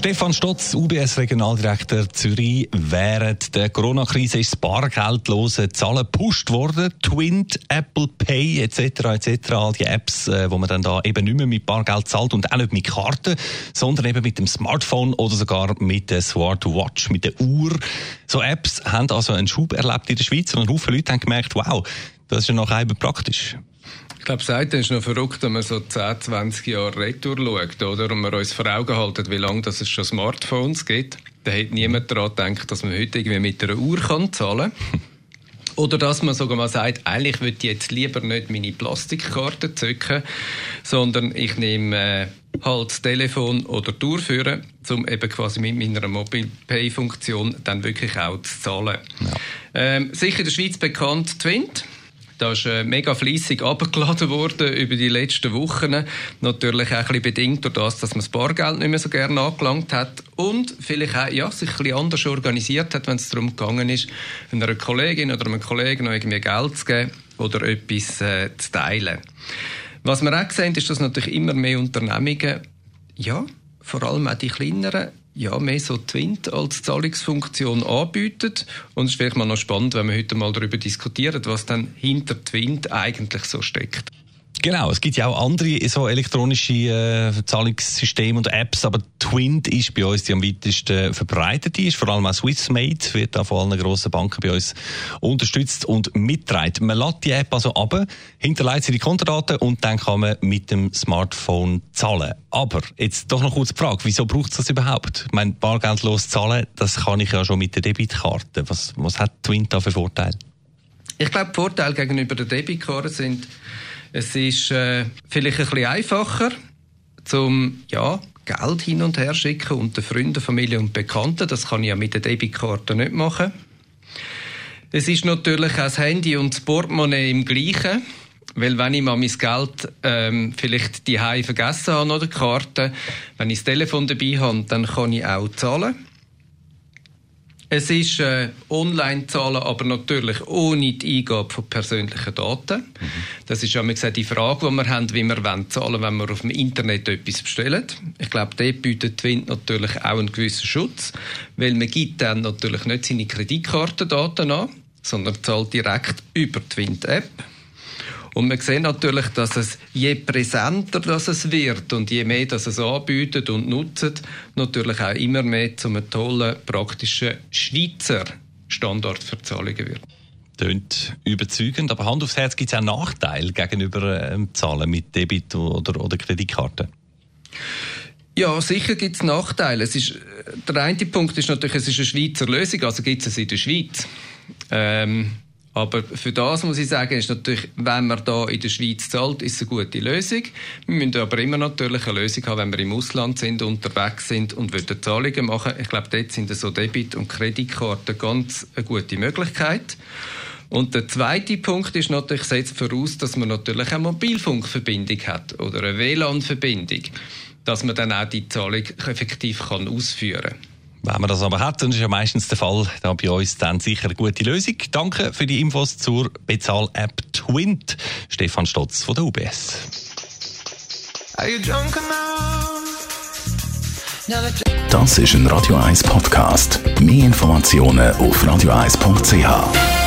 Stefan Stotz, UBS Regionaldirektor Zürich. Während der Corona-Krise ist das bargeldlose Zahlen gepusht worden. Twint, Apple Pay etc. etc. All die Apps, äh, wo man dann da eben nicht mehr mit Bargeld zahlt und auch nicht mit Karten, sondern eben mit dem Smartphone oder sogar mit der Smartwatch, mit der Uhr. So Apps haben also einen Schub erlebt in der Schweiz und viele Leute haben gemerkt, wow, das ist ja nachher eben praktisch. Ich glaube, seitdem ist noch verrückt, wenn man so 10, 20 Jahre retour schaut, oder? Und wir uns vor Augen halten, wie lange es schon Smartphones gibt. Da hat niemand daran gedacht, dass man heute irgendwie mit einer Uhr kann zahlen kann. Oder dass man sogar mal sagt, eigentlich würde ich jetzt lieber nicht meine Plastikkarte zücken, sondern ich nehme äh, halt das Telefon oder durchführen, um eben quasi mit meiner Mobile Pay Funktion dann wirklich auch zu zahlen. Ja. Ähm, sicher in der Schweiz bekannt Twint. Da ist äh, mega fleissig abgeladen worden über die letzten Wochen. Natürlich auch ein bisschen bedingt durch das, dass man das Bargeld nicht mehr so gerne angelangt hat und vielleicht auch ja, sich ein bisschen anders organisiert hat, wenn es darum gegangen ist, einer Kollegin oder einem Kollegen noch irgendwie Geld zu geben oder etwas äh, zu teilen. Was wir auch sehen, ist, dass natürlich immer mehr Unternehmungen, ja, vor allem auch die kleineren, ja, mehr so Twint als Zahlungsfunktion anbietet. Und es ist vielleicht mal noch spannend, wenn wir heute mal darüber diskutieren, was dann hinter Twint eigentlich so steckt. Genau, es gibt ja auch andere so elektronische äh, Zahlungssysteme und Apps, aber Twint ist bei uns die am weitesten verbreitet. Die ist vor allem auch Swissmade, wird auch von allen grossen Banken bei uns unterstützt und mitgetragen. Man lädt die App also ab, hinterlegt sie die Kontodaten und dann kann man mit dem Smartphone zahlen. Aber jetzt doch noch kurz die Frage, wieso braucht es das überhaupt? Ich meine, bargeldlos zahlen, das kann ich ja schon mit der Debitkarte. Was, was hat Twint da für Vorteile? Ich glaube, Vorteile gegenüber der Debitkarte sind, es ist äh, vielleicht ein bisschen einfacher, zum ja, Geld hin und her schicken unter Freunden, Familie und Bekannten. Das kann ich ja mit der Debitkarte nicht machen. Es ist natürlich auch das Handy und das Portemonnaie im gleichen. Weil wenn ich mal mein Geld ähm, vielleicht die vergessen habe oder die Karte, wenn ich das Telefon dabei habe, dann kann ich auch zahlen. Es ist äh, Online-Zahlen, aber natürlich ohne die Eingabe von persönlichen Daten. Mhm. Das ist ja gesagt, die Frage, die wir haben, wie wir wollen zahlen, wenn wir auf dem Internet etwas bestellen. Ich glaube, dort bietet Twint natürlich auch einen gewissen Schutz, weil man gibt dann natürlich nicht seine Kreditkartendaten an, sondern zahlt direkt über die Twint-App. Und wir sehen natürlich, dass es je präsenter das es wird und je mehr das es anbietet und nutzt, natürlich auch immer mehr zu einem tollen, praktischen Schweizer Standard für Zahlungen wird. Tönt überzeugend, aber Hand aufs Herz gibt es auch Nachteile gegenüber ähm, Zahlen mit Debit oder, oder Kreditkarte? Ja, sicher gibt es Nachteile. Es ist, der eine Punkt ist natürlich, es ist eine Schweizer Lösung, also gibt es es in der Schweiz. Ähm, aber für das muss ich sagen, ist natürlich, wenn man da in der Schweiz zahlt, ist es eine gute Lösung. Wir müssen aber immer natürlich eine Lösung haben, wenn wir im Ausland sind, unterwegs sind und wollen Zahlungen machen. Ich glaube, dort sind so Debit- und Kreditkarten ganz eine gute Möglichkeit. Und der zweite Punkt ist natürlich, setzt voraus, dass man natürlich eine Mobilfunkverbindung hat oder eine WLAN-Verbindung, dass man dann auch die Zahlung effektiv kann ausführen kann. Wenn man das aber hat, dann ist ja meistens der Fall, da bei uns dann sicher eine gute Lösung. Danke für die Infos zur Bezahl-App Twint. Stefan Stotz von der UBS. Das ist ein Radio 1 Podcast. Mehr Informationen auf radio1.ch.